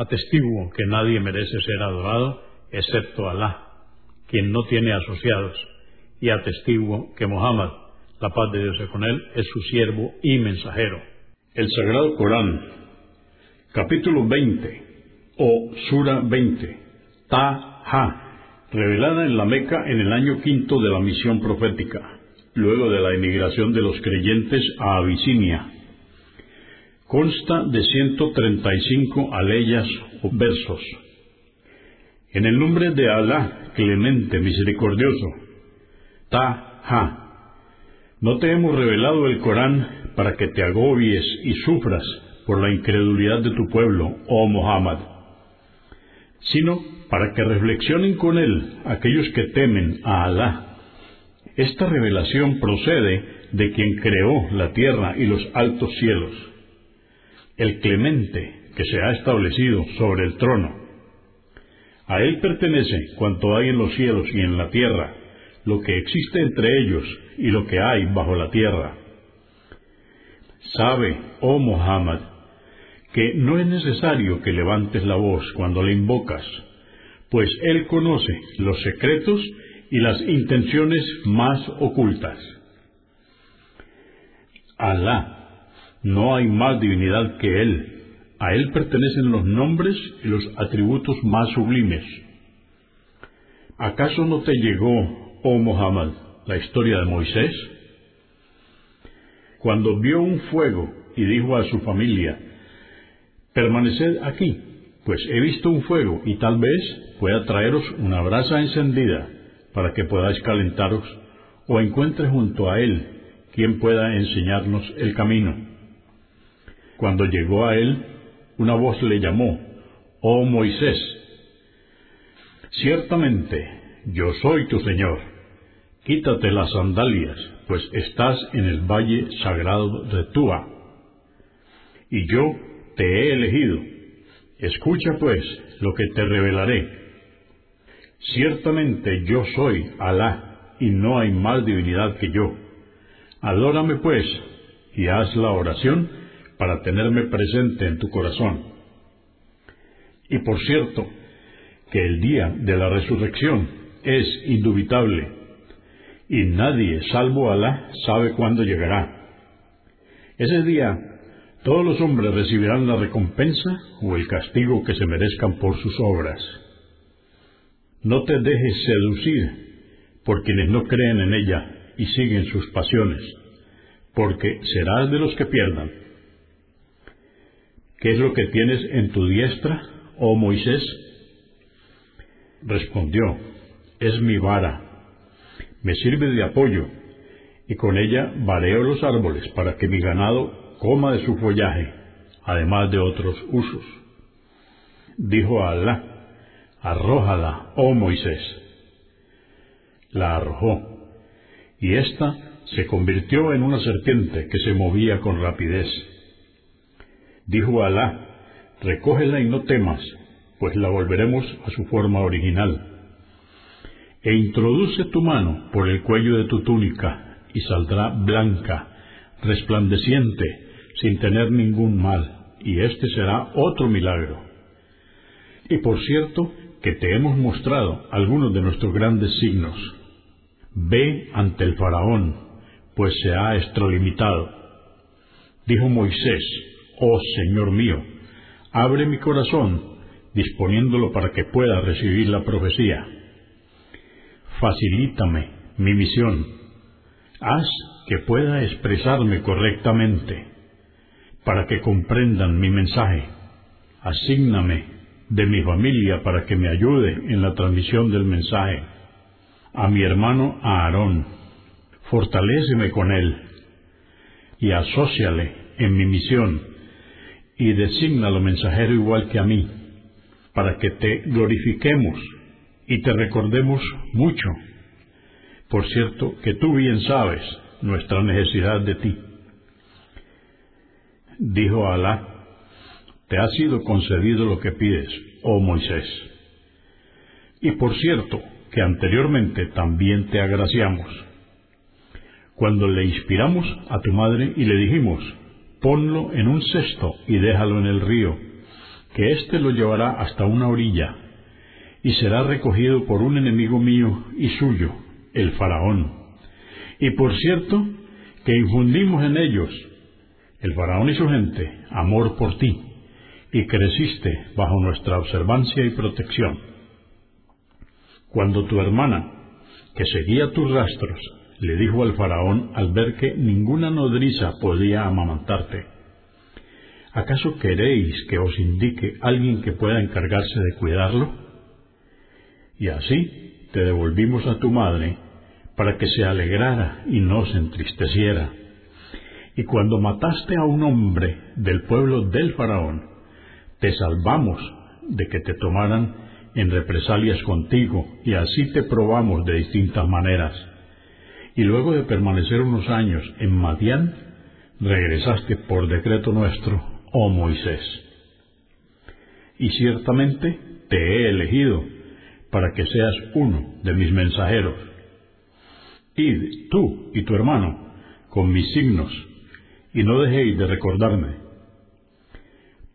Atestiguo que nadie merece ser adorado excepto Alá, quien no tiene asociados, y atestiguo que Muhammad, la paz de Dios con él, es su siervo y mensajero. El Sagrado Corán, capítulo 20, o Sura 20, Ta-Ha, revelada en la Meca en el año quinto de la misión profética, luego de la emigración de los creyentes a Abisinia Consta de 135 aleyas o versos. En el nombre de Alá, clemente, misericordioso. Ta-ha. No te hemos revelado el Corán para que te agobies y sufras por la incredulidad de tu pueblo, oh Muhammad, sino para que reflexionen con él aquellos que temen a Alá. Esta revelación procede de quien creó la tierra y los altos cielos el clemente que se ha establecido sobre el trono. A él pertenece cuanto hay en los cielos y en la tierra, lo que existe entre ellos y lo que hay bajo la tierra. Sabe, oh Muhammad, que no es necesario que levantes la voz cuando le invocas, pues él conoce los secretos y las intenciones más ocultas. Alá no hay más divinidad que Él. A Él pertenecen los nombres y los atributos más sublimes. ¿Acaso no te llegó, oh Muhammad, la historia de Moisés? Cuando vio un fuego y dijo a su familia, permaneced aquí, pues he visto un fuego y tal vez pueda traeros una brasa encendida para que podáis calentaros o encuentre junto a él quien pueda enseñarnos el camino. Cuando llegó a él, una voz le llamó, Oh Moisés, ciertamente yo soy tu Señor, quítate las sandalias, pues estás en el valle sagrado de Túa, y yo te he elegido. Escucha pues lo que te revelaré. Ciertamente yo soy Alá, y no hay más divinidad que yo. Adórame pues, y haz la oración para tenerme presente en tu corazón. Y por cierto, que el día de la resurrección es indubitable, y nadie, salvo Alá, sabe cuándo llegará. Ese día, todos los hombres recibirán la recompensa o el castigo que se merezcan por sus obras. No te dejes seducir por quienes no creen en ella y siguen sus pasiones, porque serás de los que pierdan. ¿Qué es lo que tienes en tu diestra, oh Moisés? Respondió, es mi vara. Me sirve de apoyo, y con ella vareo los árboles para que mi ganado coma de su follaje, además de otros usos. Dijo a Alá, arrójala, oh Moisés. La arrojó, y ésta se convirtió en una serpiente que se movía con rapidez Dijo Alá, recógela y no temas, pues la volveremos a su forma original. E introduce tu mano por el cuello de tu túnica y saldrá blanca, resplandeciente, sin tener ningún mal, y este será otro milagro. Y por cierto, que te hemos mostrado algunos de nuestros grandes signos. Ve ante el faraón, pues se ha extralimitado. Dijo Moisés, Oh Señor mío, abre mi corazón disponiéndolo para que pueda recibir la profecía. Facilítame mi misión. Haz que pueda expresarme correctamente, para que comprendan mi mensaje. Asígname de mi familia para que me ayude en la transmisión del mensaje. A mi hermano Aarón, fortaléceme con él y asóciale en mi misión y lo mensajero igual que a mí, para que te glorifiquemos y te recordemos mucho. Por cierto, que tú bien sabes nuestra necesidad de ti. Dijo Alá, te ha sido concedido lo que pides, oh Moisés. Y por cierto, que anteriormente también te agraciamos. Cuando le inspiramos a tu madre y le dijimos, ponlo en un cesto y déjalo en el río, que éste lo llevará hasta una orilla, y será recogido por un enemigo mío y suyo, el faraón. Y por cierto, que infundimos en ellos, el faraón y su gente, amor por ti, y creciste bajo nuestra observancia y protección. Cuando tu hermana, que seguía tus rastros, le dijo al faraón al ver que ninguna nodriza podía amamantarte. ¿Acaso queréis que os indique alguien que pueda encargarse de cuidarlo? Y así te devolvimos a tu madre para que se alegrara y no se entristeciera. Y cuando mataste a un hombre del pueblo del faraón, te salvamos de que te tomaran en represalias contigo, y así te probamos de distintas maneras y luego de permanecer unos años en Madián, regresaste por decreto nuestro, oh Moisés. Y ciertamente te he elegido para que seas uno de mis mensajeros. Id tú y tu hermano con mis signos, y no dejéis de recordarme.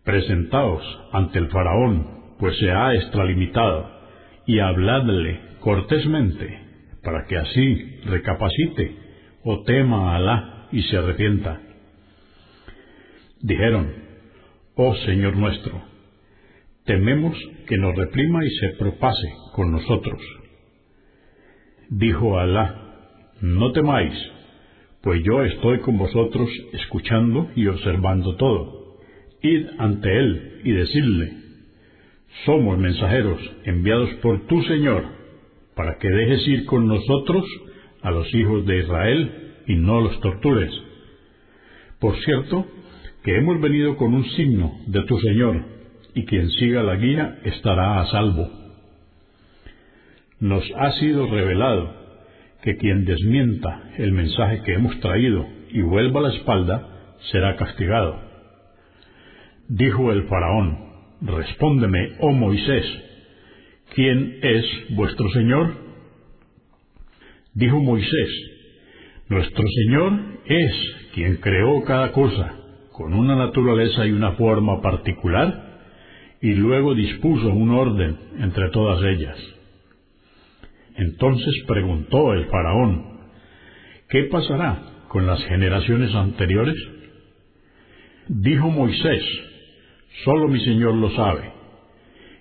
Presentaos ante el faraón, pues se ha extralimitado, y habladle cortésmente para que así recapacite o tema a Alá y se arrepienta. Dijeron, Oh Señor nuestro, tememos que nos reprima y se propase con nosotros. Dijo Alá, no temáis, pues yo estoy con vosotros escuchando y observando todo. Id ante Él y decidle, somos mensajeros enviados por tu Señor para que dejes ir con nosotros a los hijos de Israel y no los tortures. Por cierto, que hemos venido con un signo de tu Señor, y quien siga la guía estará a salvo. Nos ha sido revelado que quien desmienta el mensaje que hemos traído y vuelva la espalda, será castigado. Dijo el faraón, Respóndeme, oh Moisés, ¿quién es vuestro Señor? Dijo Moisés, nuestro Señor es quien creó cada cosa con una naturaleza y una forma particular y luego dispuso un orden entre todas ellas. Entonces preguntó el faraón, ¿qué pasará con las generaciones anteriores? Dijo Moisés, solo mi Señor lo sabe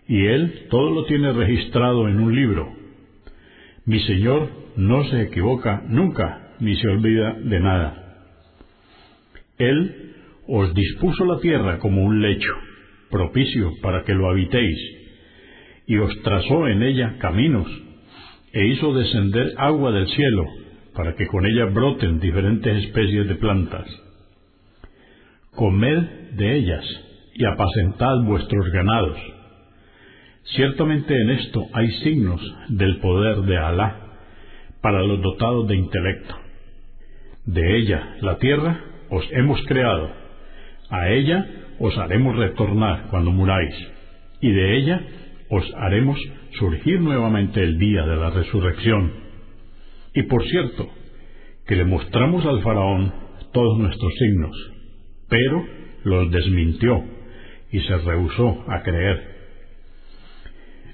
y Él todo lo tiene registrado en un libro. Mi Señor no se equivoca nunca, ni se olvida de nada. Él os dispuso la tierra como un lecho, propicio para que lo habitéis, y os trazó en ella caminos, e hizo descender agua del cielo, para que con ella broten diferentes especies de plantas. Comed de ellas, y apacentad vuestros ganados Ciertamente en esto hay signos del poder de Alá para los dotados de intelecto. De ella, la tierra, os hemos creado. A ella os haremos retornar cuando muráis. Y de ella os haremos surgir nuevamente el día de la resurrección. Y por cierto, que le mostramos al faraón todos nuestros signos, pero los desmintió y se rehusó a creer.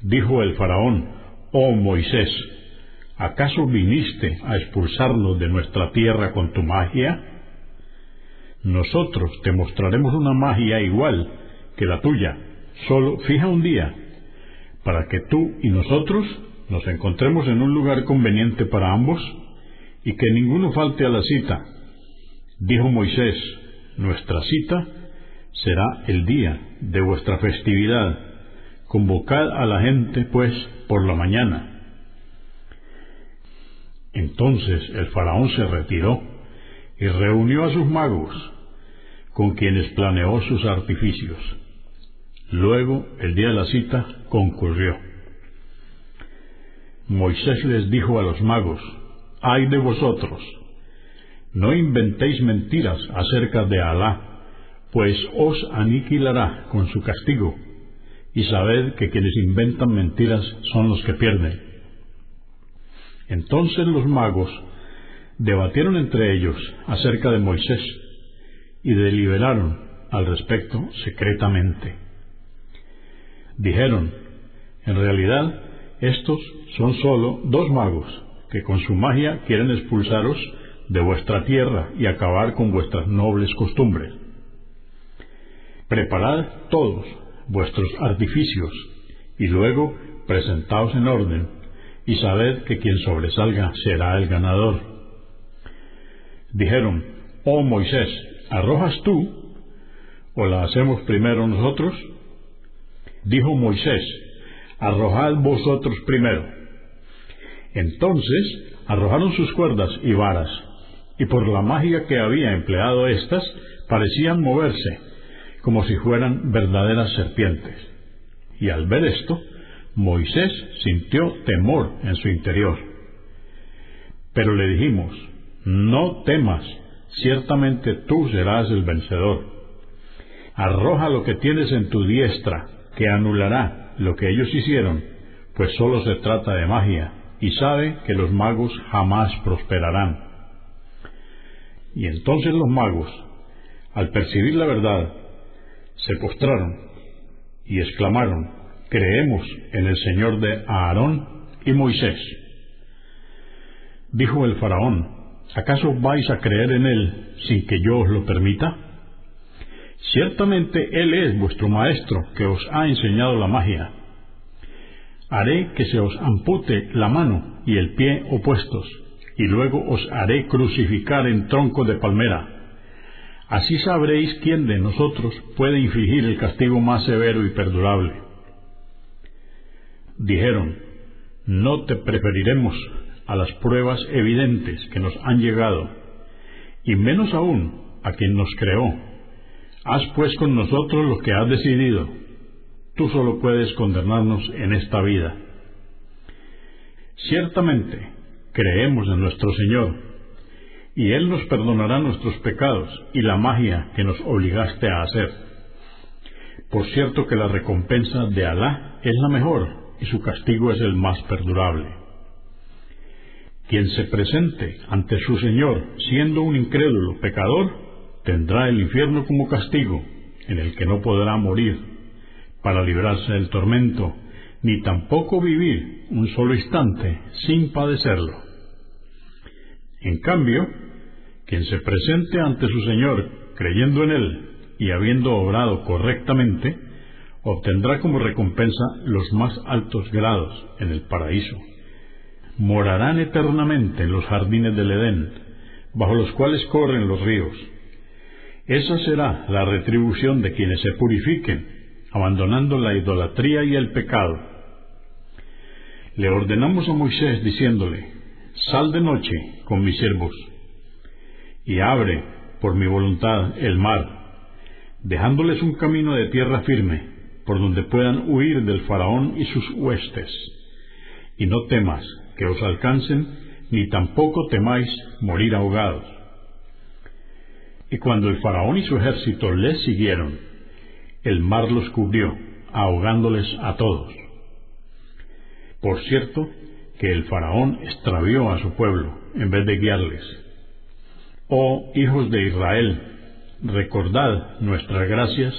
Dijo el faraón, Oh Moisés, ¿acaso viniste a expulsarnos de nuestra tierra con tu magia? Nosotros te mostraremos una magia igual que la tuya, Solo fija un día para que tú y nosotros nos encontremos en un lugar conveniente para ambos y que ninguno falte a la cita. Dijo Moisés, nuestra cita será el día de vuestra festividad. Convocad a la gente, pues, por la mañana. Entonces el faraón se retiró y reunió a sus magos, con quienes planeó sus artificios. Luego, el día de la cita concurrió. Moisés les dijo a los magos, ay de vosotros, no inventéis mentiras acerca de Alá, pues os aniquilará con su castigo, y sabed que quienes inventan mentiras son los que pierden. Entonces los magos debatieron entre ellos acerca de Moisés y deliberaron al respecto secretamente. Dijeron, en realidad, estos son sólo dos magos que con su magia quieren expulsaros de vuestra tierra y acabar con vuestras nobles costumbres. Preparad todos vuestros artificios y luego presentaos en orden y sabed que quien sobresalga será el ganador. Dijeron, oh Moisés, ¿arrojas tú o la hacemos primero nosotros? Dijo Moisés, arrojad vosotros primero. Entonces arrojaron sus cuerdas y varas, y por la magia que había empleado éstas, parecían moverse, como si fueran verdaderas serpientes. Y al ver esto, Moisés sintió temor en su interior. Pero le dijimos, no temas, ciertamente tú serás el vencedor. Arroja lo que tienes en tu diestra, que anulará lo que ellos hicieron, pues solo se trata de magia, y sabe que los magos jamás prosperarán. Y entonces los magos, al percibir la verdad, se postraron y exclamaron, creemos en el Señor de Aarón y Moisés. Dijo el faraón, ¿acaso vais a creer en él sin que yo os lo permita? Ciertamente Él es vuestro Maestro que os ha enseñado la magia. Haré que se os ampute la mano y el pie opuestos, y luego os haré crucificar en tronco de palmera. Así sabréis quién de nosotros puede infligir el castigo más severo y perdurable. Dijeron, no te preferiremos a las pruebas evidentes que nos han llegado, y menos aún a quien nos creó Haz pues con nosotros lo que has decidido. Tú solo puedes condenarnos en esta vida. Ciertamente, creemos en nuestro Señor, y Él nos perdonará nuestros pecados y la magia que nos obligaste a hacer. Por cierto que la recompensa de Alá es la mejor y su castigo es el más perdurable. Quien se presente ante su Señor siendo un incrédulo pecador, tendrá el infierno como castigo, en el que no podrá morir, para librarse del tormento, ni tampoco vivir un solo instante sin padecerlo. En cambio, quien se presente ante su Señor creyendo en Él y habiendo obrado correctamente, obtendrá como recompensa los más altos grados en el paraíso. Morarán eternamente en los jardines del Edén, bajo los cuales corren los ríos esa será la retribución de quienes se purifiquen, abandonando la idolatría y el pecado. Le ordenamos a Moisés diciéndole, Sal de noche con mis siervos, y abre, por mi voluntad, el mar, dejándoles un camino de tierra firme, por donde puedan huir del faraón y sus huestes. Y no temas que os alcancen, ni tampoco temáis morir ahogados y cuando el faraón y su ejército les siguieron, el mar los cubrió, ahogándoles a todos. Por cierto, que el faraón extravió a su pueblo en vez de guiarles. Oh hijos de Israel, recordad nuestras gracias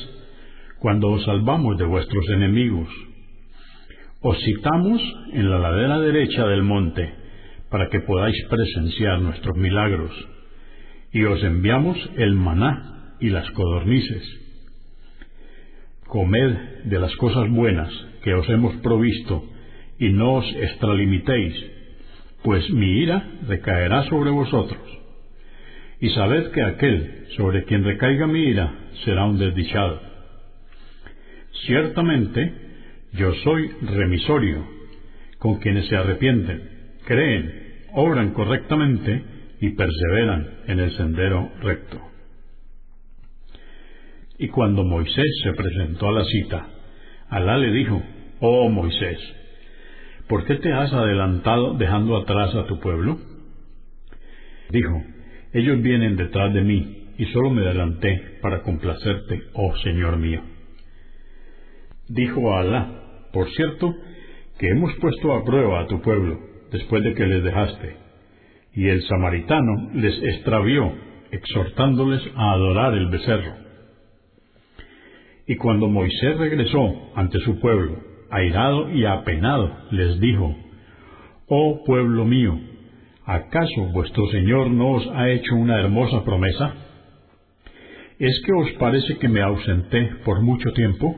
cuando os salvamos de vuestros enemigos. Os citamos en la ladera derecha del monte para que podáis presenciar nuestros milagros y os enviamos el maná y las codornices. comed de las cosas buenas que os hemos provisto, y no os extralimitéis, pues mi ira recaerá sobre vosotros. Y sabed que aquel sobre quien recaiga mi ira será un desdichado. Ciertamente, yo soy remisorio con quienes se arrepienten, creen, obran correctamente y perseveran en el sendero recto. Y cuando Moisés se presentó a la cita, Alá le dijo, Oh Moisés, ¿por qué te has adelantado dejando atrás a tu pueblo? Dijo, ellos vienen detrás de mí y solo me adelanté para complacerte, oh Señor mío. Dijo a Alá, por cierto, que hemos puesto a prueba a tu pueblo después de que les dejaste. Y el samaritano les extravió, exhortándoles a adorar el becerro. Y cuando Moisés regresó ante su pueblo, airado y apenado, les dijo, Oh pueblo mío, ¿acaso vuestro Señor no os ha hecho una hermosa promesa? ¿Es que os parece que me ausenté por mucho tiempo?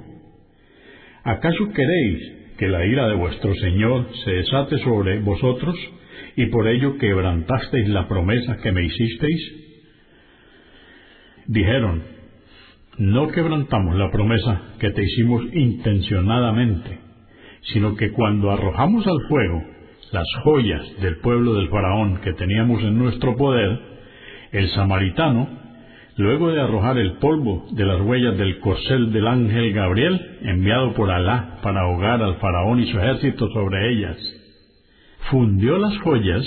¿Acaso queréis que la ira de vuestro Señor se desate sobre vosotros y por ello quebrantasteis la promesa que me hicisteis? Dijeron, no quebrantamos la promesa que te hicimos intencionadamente, sino que cuando arrojamos al fuego las joyas del pueblo del faraón que teníamos en nuestro poder, el samaritano luego de arrojar el polvo de las huellas del corcel del ángel Gabriel, enviado por Alá para ahogar al faraón y su ejército sobre ellas, fundió las joyas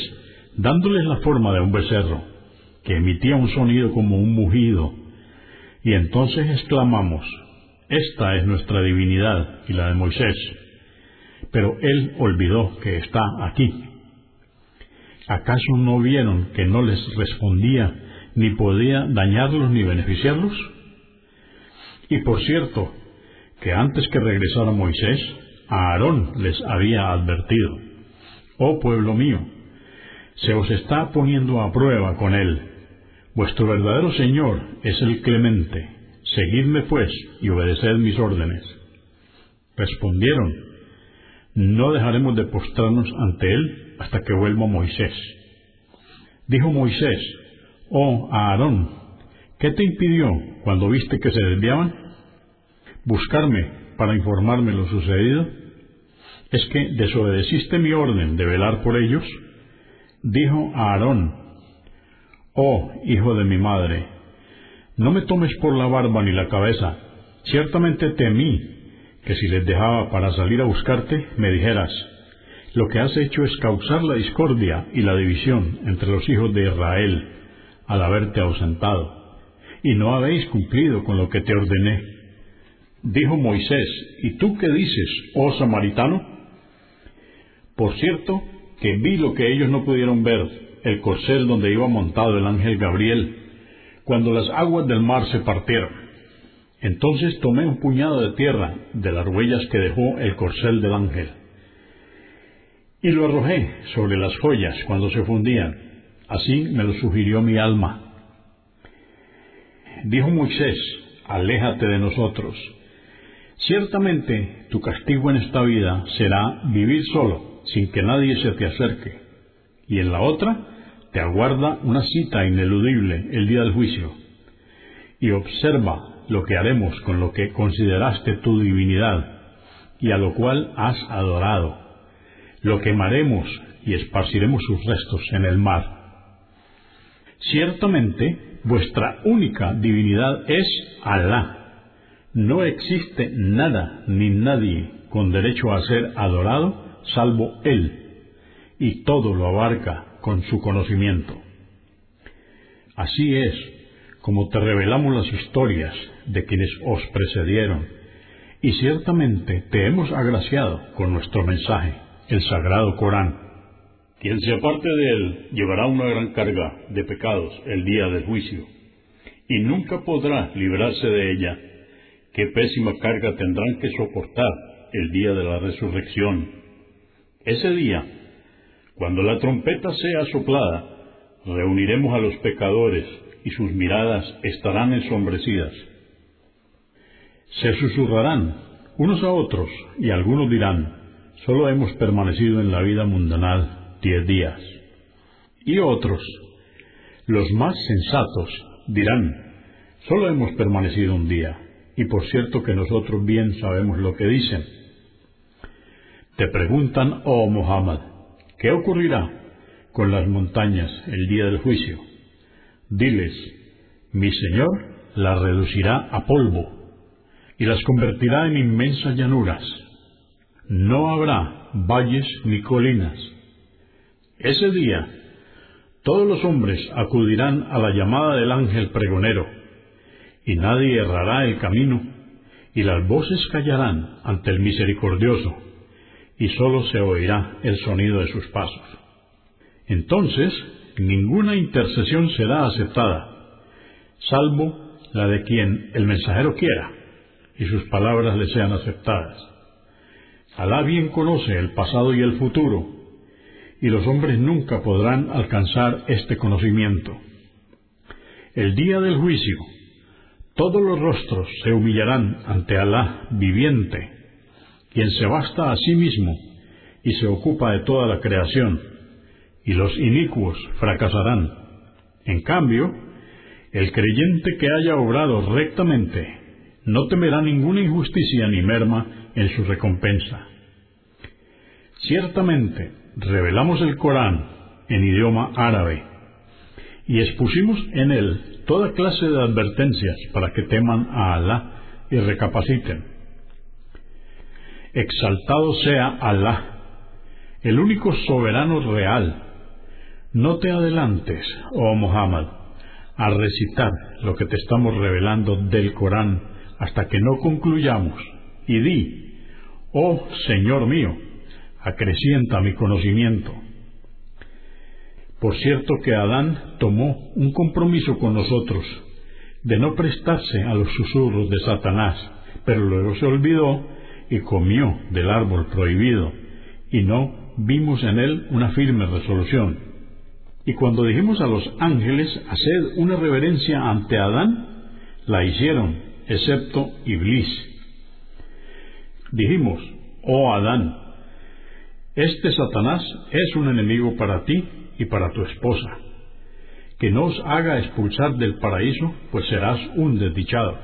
dándoles la forma de un becerro, que emitía un sonido como un mugido, y entonces exclamamos, Esta es nuestra divinidad y la de Moisés. Pero él olvidó que está aquí. ¿Acaso no vieron que no les respondía ni podía dañarlos ni beneficiarlos? Y por cierto, que antes que regresara Moisés, Aarón les había advertido, Oh pueblo mío, se os está poniendo a prueba con él. Vuestro verdadero Señor es el clemente. Seguidme pues y obedeced mis órdenes. Respondieron, No dejaremos de postrarnos ante él hasta que vuelva Moisés. Dijo Moisés, Oh Aarón, ¿qué te impidió cuando viste que se desviaban? Buscarme para informarme lo sucedido. ¿Es que desobedeciste mi orden de velar por ellos? Dijo Aarón, Oh hijo de mi madre, no me tomes por la barba ni la cabeza. Ciertamente temí que si les dejaba para salir a buscarte, me dijeras, lo que has hecho es causar la discordia y la división entre los hijos de Israel al haberte ausentado, y no habéis cumplido con lo que te ordené. Dijo Moisés, ¿y tú qué dices, oh samaritano? Por cierto, que vi lo que ellos no pudieron ver, el corcel donde iba montado el ángel Gabriel, cuando las aguas del mar se partieron. Entonces tomé un puñado de tierra de las huellas que dejó el corcel del ángel, y lo arrojé sobre las joyas cuando se fundían, Así me lo sugirió mi alma. Dijo Moisés, aléjate de nosotros. Ciertamente tu castigo en esta vida será vivir solo, sin que nadie se te acerque. Y en la otra te aguarda una cita ineludible el día del juicio. Y observa lo que haremos con lo que consideraste tu divinidad y a lo cual has adorado. Lo quemaremos y esparciremos sus restos en el mar. Ciertamente, vuestra única divinidad es Alá. No existe nada ni nadie con derecho a ser adorado salvo Él, y todo lo abarca con su conocimiento. Así es como te revelamos las historias de quienes os precedieron, y ciertamente te hemos agraciado con nuestro mensaje, el Sagrado Corán quien se aparte de él llevará una gran carga de pecados el día del juicio, y nunca podrá librarse de ella. Qué pésima carga tendrán que soportar el día de la resurrección. Ese día, cuando la trompeta sea soplada, reuniremos a los pecadores y sus miradas estarán ensombrecidas. Se susurrarán unos a otros y algunos dirán, solo hemos permanecido en la vida mundanal diez días. Y otros, los más sensatos, dirán, solo hemos permanecido un día, y por cierto que nosotros bien sabemos lo que dicen. Te preguntan, oh Muhammad, ¿qué ocurrirá con las montañas el día del juicio? Diles, mi Señor las reducirá a polvo y las convertirá en inmensas llanuras. No habrá valles ni colinas. Ese día todos los hombres acudirán a la llamada del ángel pregonero, y nadie errará el camino, y las voces callarán ante el misericordioso, y sólo se oirá el sonido de sus pasos. Entonces ninguna intercesión será aceptada, salvo la de quien el mensajero quiera y sus palabras le sean aceptadas. Alá bien conoce el pasado y el futuro, y los hombres nunca podrán alcanzar este conocimiento. El día del juicio, todos los rostros se humillarán ante Alá viviente, quien se basta a sí mismo y se ocupa de toda la creación, y los inicuos fracasarán. En cambio, el creyente que haya obrado rectamente no temerá ninguna injusticia ni merma en su recompensa. Ciertamente, revelamos el Corán en idioma árabe y expusimos en él toda clase de advertencias para que teman a Alá y recapaciten. Exaltado sea Alá, el único soberano real. No te adelantes, oh Muhammad, a recitar lo que te estamos revelando del Corán hasta que no concluyamos, y di, oh Señor mío, acrecienta mi conocimiento. Por cierto que Adán tomó un compromiso con nosotros de no prestarse a los susurros de Satanás, pero luego se olvidó y comió del árbol prohibido, y no vimos en él una firme resolución. Y cuando dijimos a los ángeles hacer una reverencia ante Adán, la hicieron, excepto Iblis. Dijimos, oh Adán, este Satanás es un enemigo para ti y para tu esposa. Que no os haga expulsar del paraíso, pues serás un desdichado.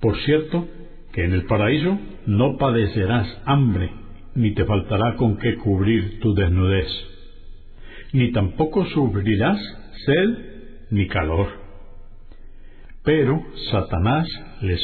Por cierto, que en el paraíso no padecerás hambre, ni te faltará con qué cubrir tu desnudez ni tampoco sufrirás sed ni calor. Pero Satanás les